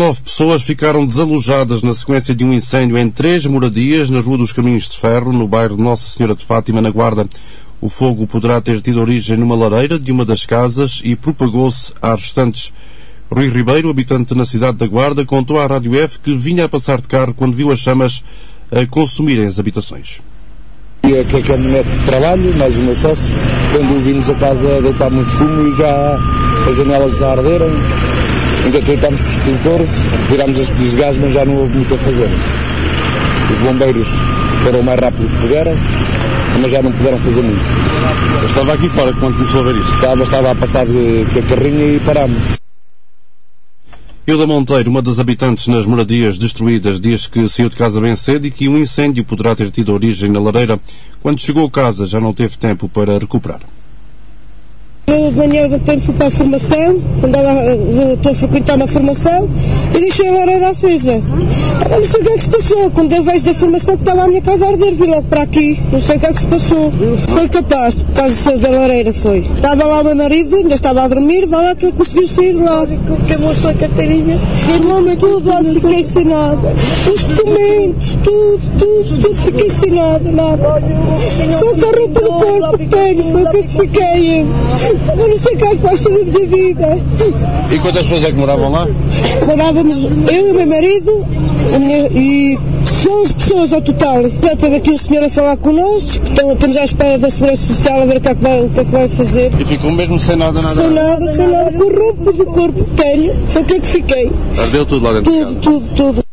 Nove pessoas ficaram desalojadas na sequência de um incêndio em três moradias na Rua dos Caminhos de Ferro, no bairro de Nossa Senhora de Fátima, na Guarda. O fogo poderá ter tido origem numa lareira de uma das casas e propagou-se às restantes. Rui Ribeiro, habitante na cidade da Guarda, contou à Rádio F que vinha a passar de carro quando viu as chamas a consumirem as habitações. E a caminhonete de trabalho, mais o meu sócio, quando vimos a casa deitar muito fumo e já as janelas já arderam, então tentámos com os extintores, tirámos as de gás, mas já não houve muito a fazer. Os bombeiros foram o mais rápido que puderam, mas já não puderam fazer muito. Eu estava aqui fora quando começou a ver isto. Estava, estava a passar de, com a carrinha e parámos. Hilda Monteiro, uma das habitantes nas moradias destruídas, diz que saiu de casa bem cedo e que um incêndio poderá ter tido origem na lareira. Quando chegou a casa já não teve tempo para recuperar. Eu de manhã levantei-me, fui para a formação, andava, estou a frequentar uma formação deixei a lareira acesa. Eu não sei o que é que se passou. Quando eu vejo da formação que estava a minha casa a arder, vim logo para aqui. Não sei o que é que se passou. Foi capaz, por causa da lareira, foi. Estava lá o meu marido, ainda estava a dormir, vai lá que ele conseguiu sair de lá. Queimou-se a carteirinha. Queimou-me tudo, fiquei sem nada. Os documentos, tudo, tudo, tudo, fiquei sem nada, nada. Só com a roupa do corpo que tenho, foi o que eu fiquei. Eu não sei o que é que vai ser da minha vida. E quantas pessoas é que moravam lá? Eu e o meu marido minha, e 11 pessoas ao total. Já teve aqui o senhor a falar connosco, que estão- estamos à espera da Segurança Social a ver o que é que vai, o que é que vai fazer. E ficou mesmo sem nada, nada. Sem nada, sem nada, com a roupa do corpo que tenho, foi o que é que fiquei. Ardeu tudo lá dentro de Tudo, casa. tudo, tudo.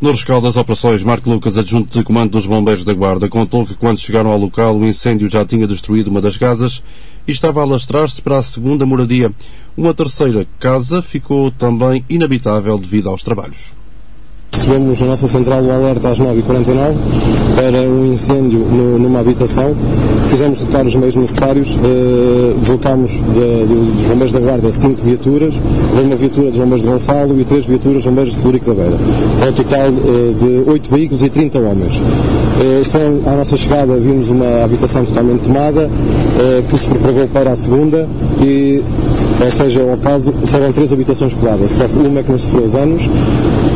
No rescaldo das operações, Marco Lucas, adjunto de comando dos bombeiros da Guarda, contou que quando chegaram ao local o incêndio já tinha destruído uma das casas e estava a alastrar-se para a segunda moradia. Uma terceira casa ficou também inabitável devido aos trabalhos. Recebemos na nossa central o alerta às 9h49 para um incêndio no- numa habitação. Fizemos tocar os meios necessários, eh, deslocámos de- de- dos bombeiros da Guarda cinco viaturas, uma viatura dos bombeiros de Gonçalo e três viaturas dos bombeiros de Celurico da Beira. Para um total eh, de oito veículos e 30 homens. Eh, só à nossa chegada vimos uma habitação totalmente tomada, eh, que se propagou para a segunda e ou seja, ao caso, serão três habitações coladas, só uma é que não sofreu danos.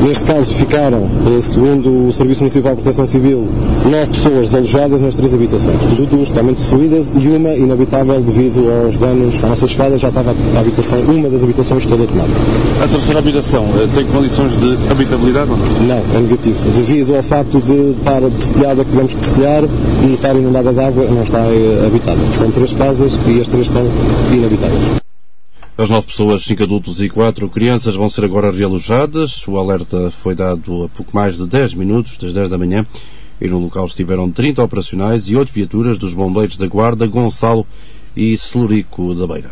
Neste caso ficaram, segundo o Serviço Municipal de Proteção Civil, nove pessoas desalojadas nas três habitações, duas totalmente destruídas e uma inabitável devido aos danos. À nossa chegada já estava a habitação, uma das habitações toda tomada. A terceira habitação eh, tem condições de habitabilidade ou não? Não, é negativo. Devido ao facto de estar destelhada, que tivemos que destelhar, e estar inundada de água, não está eh, habitada. São três casas e as três estão inabitáveis. As nove pessoas, cinco adultos e quatro crianças, vão ser agora realojadas. O alerta foi dado a pouco mais de 10 minutos, das 10 da manhã, e no local estiveram 30 operacionais e 8 viaturas dos bombeiros da Guarda, Gonçalo e Celurico da Beira.